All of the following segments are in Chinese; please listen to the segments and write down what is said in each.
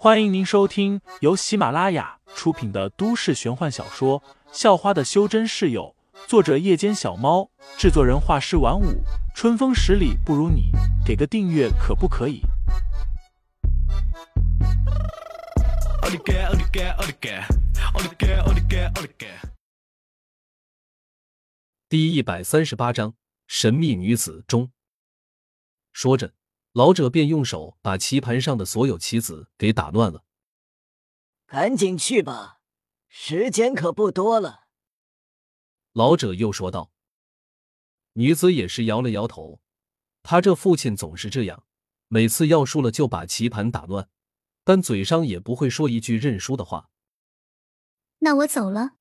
欢迎您收听由喜马拉雅出品的都市玄幻小说《校花的修真室友》，作者：夜间小猫，制作人：画师晚舞，春风十里不如你，给个订阅可不可以？第一百三十八章：神秘女子中。说着。老者便用手把棋盘上的所有棋子给打乱了。赶紧去吧，时间可不多了。老者又说道。女子也是摇了摇头，她这父亲总是这样，每次要输了就把棋盘打乱，但嘴上也不会说一句认输的话。那我走了。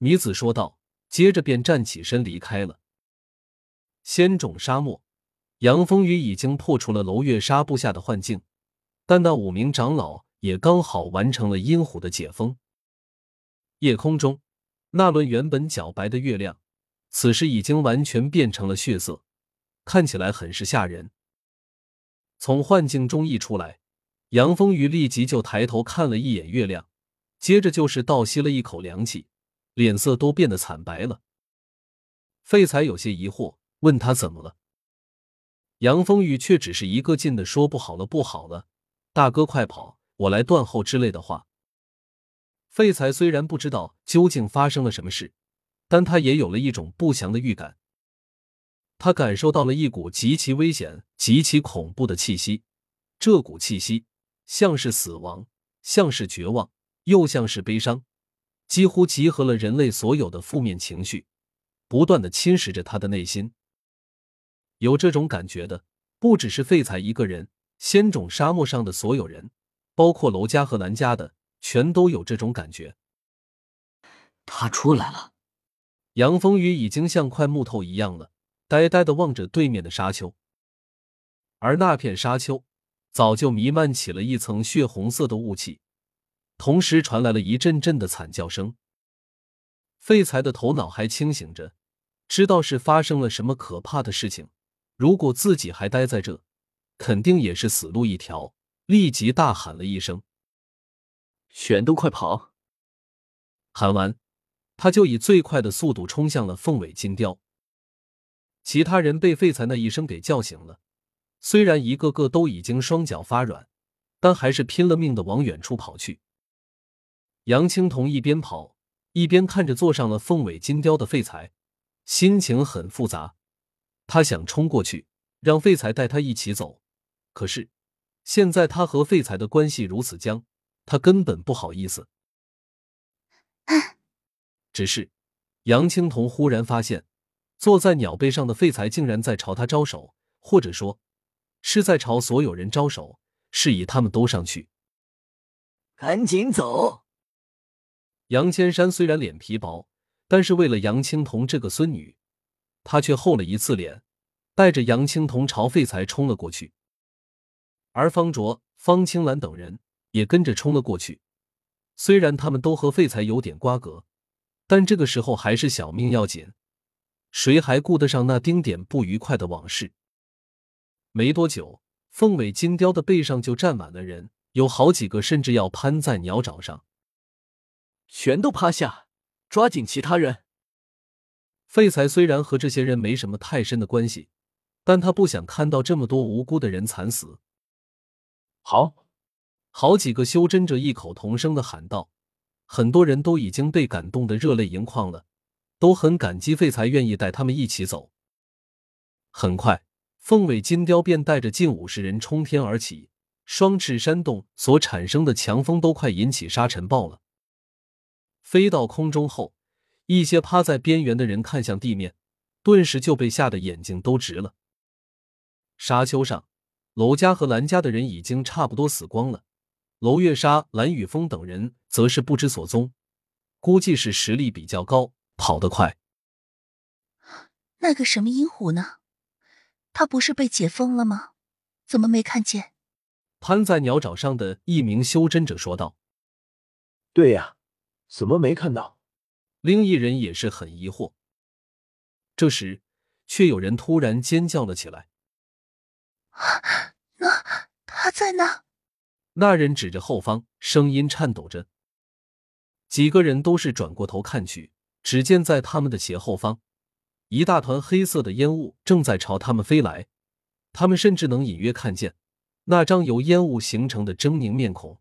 女子说道，接着便站起身离开了。仙种沙漠。杨风雨已经破除了楼月纱布下的幻境，但那五名长老也刚好完成了阴虎的解封。夜空中，那轮原本皎白的月亮，此时已经完全变成了血色，看起来很是吓人。从幻境中一出来，杨风雨立即就抬头看了一眼月亮，接着就是倒吸了一口凉气，脸色都变得惨白了。废材有些疑惑，问他怎么了。杨风雨却只是一个劲的说：“不好了，不好了，大哥快跑，我来断后之类的话。”废材虽然不知道究竟发生了什么事，但他也有了一种不祥的预感。他感受到了一股极其危险、极其恐怖的气息，这股气息像是死亡，像是绝望，又像是悲伤，几乎集合了人类所有的负面情绪，不断的侵蚀着他的内心。有这种感觉的不只是废材一个人，仙种沙漠上的所有人，包括楼家和南家的，全都有这种感觉。他出来了。杨风雨已经像块木头一样了，呆呆的望着对面的沙丘，而那片沙丘早就弥漫起了一层血红色的雾气，同时传来了一阵阵的惨叫声。废材的头脑还清醒着，知道是发生了什么可怕的事情。如果自己还待在这，肯定也是死路一条。立即大喊了一声：“全都快跑！”喊完，他就以最快的速度冲向了凤尾金雕。其他人被废材那一声给叫醒了，虽然一个个都已经双脚发软，但还是拼了命的往远处跑去。杨青桐一边跑一边看着坐上了凤尾金雕的废材，心情很复杂。他想冲过去，让废材带他一起走，可是现在他和废材的关系如此僵，他根本不好意思。只是杨青桐忽然发现，坐在鸟背上的废材竟然在朝他招手，或者说是在朝所有人招手，示意他们都上去。赶紧走！杨千山虽然脸皮薄，但是为了杨青桐这个孙女。他却厚了一次脸，带着杨青桐朝废材冲了过去，而方卓、方青兰等人也跟着冲了过去。虽然他们都和废材有点瓜葛，但这个时候还是小命要紧，谁还顾得上那丁点不愉快的往事？没多久，凤尾金雕的背上就站满了人，有好几个甚至要攀在鸟爪上。全都趴下，抓紧其他人！废材虽然和这些人没什么太深的关系，但他不想看到这么多无辜的人惨死。好，好几个修真者异口同声的喊道，很多人都已经被感动的热泪盈眶了，都很感激废材愿意带他们一起走。很快，凤尾金雕便带着近五十人冲天而起，双翅扇动所产生的强风都快引起沙尘暴了。飞到空中后。一些趴在边缘的人看向地面，顿时就被吓得眼睛都直了。沙丘上，娄家和蓝家的人已经差不多死光了，娄月莎、蓝雨峰等人则是不知所踪，估计是实力比较高，跑得快。那个什么阴虎呢？他不是被解封了吗？怎么没看见？攀在鸟爪上的一名修真者说道：“对呀，怎么没看到？”另一人也是很疑惑。这时，却有人突然尖叫了起来：“啊那他在哪？”那人指着后方，声音颤抖着。几个人都是转过头看去，只见在他们的斜后方，一大团黑色的烟雾正在朝他们飞来。他们甚至能隐约看见那张由烟雾形成的狰狞面孔。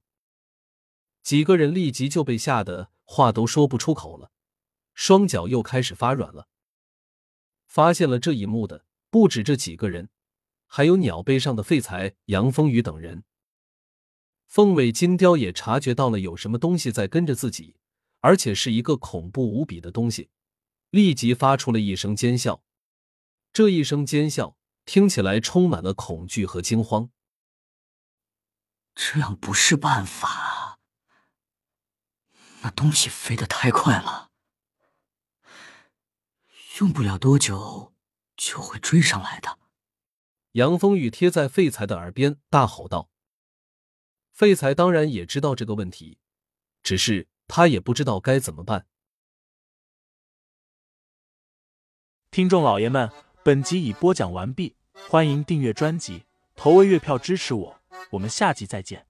几个人立即就被吓得话都说不出口了，双脚又开始发软了。发现了这一幕的不止这几个人，还有鸟背上的废材杨风雨等人。凤尾金雕也察觉到了有什么东西在跟着自己，而且是一个恐怖无比的东西，立即发出了一声尖笑。这一声尖笑听起来充满了恐惧和惊慌。这样不是办法，那东西飞得太快了，用不了多久就会追上来的。杨风雨贴在废材的耳边大吼道。废材当然也知道这个问题，只是他也不知道该怎么办。听众老爷们，本集已播讲完毕，欢迎订阅专辑，投喂月票支持我，我们下集再见。